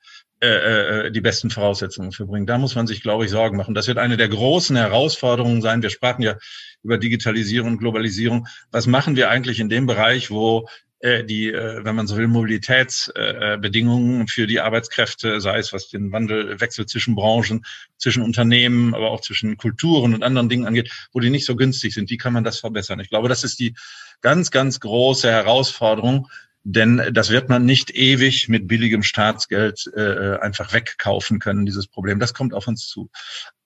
[SPEAKER 3] äh, äh, die besten Voraussetzungen für bringen. Da muss man sich, glaube ich, Sorgen machen. Das wird eine der großen Herausforderungen sein. Wir sprachen ja über Digitalisierung und Globalisierung. Was machen wir eigentlich in dem Bereich, wo die, äh, wenn man so will, Mobilitätsbedingungen für die Arbeitskräfte, sei es was den Wandel, Wechsel zwischen Branchen, zwischen Unternehmen, aber auch zwischen Kulturen und anderen Dingen angeht, wo die nicht so günstig sind. Wie kann man das verbessern? Ich glaube, das ist die ganz, ganz große Herausforderung, denn das wird man nicht ewig mit billigem Staatsgeld äh, einfach wegkaufen können, dieses Problem. Das kommt auf uns zu.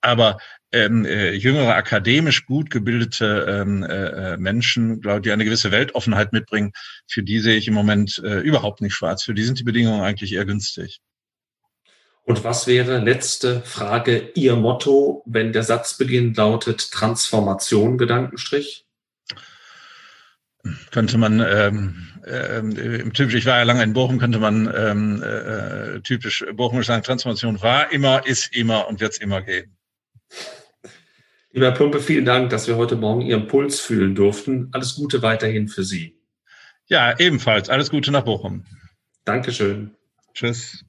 [SPEAKER 3] Aber ähm, äh, jüngere, akademisch gut gebildete ähm, äh, Menschen, glaube die eine gewisse Weltoffenheit mitbringen, für die sehe ich im Moment äh, überhaupt nicht schwarz. Für die sind die Bedingungen eigentlich eher günstig.
[SPEAKER 2] Und was wäre, letzte Frage, Ihr Motto, wenn der Satzbeginn lautet Transformation, Gedankenstrich?
[SPEAKER 3] könnte man ähm, äh, typisch, ich war ja lange in Bochum, könnte man ähm, äh, typisch Bochum sagen, Transformation war immer, ist immer und wird es immer geben.
[SPEAKER 2] Lieber Plumpe, vielen Dank, dass wir heute Morgen Ihren Puls fühlen durften. Alles Gute weiterhin für Sie.
[SPEAKER 3] Ja, ebenfalls. Alles Gute nach Bochum.
[SPEAKER 2] Dankeschön.
[SPEAKER 3] Tschüss.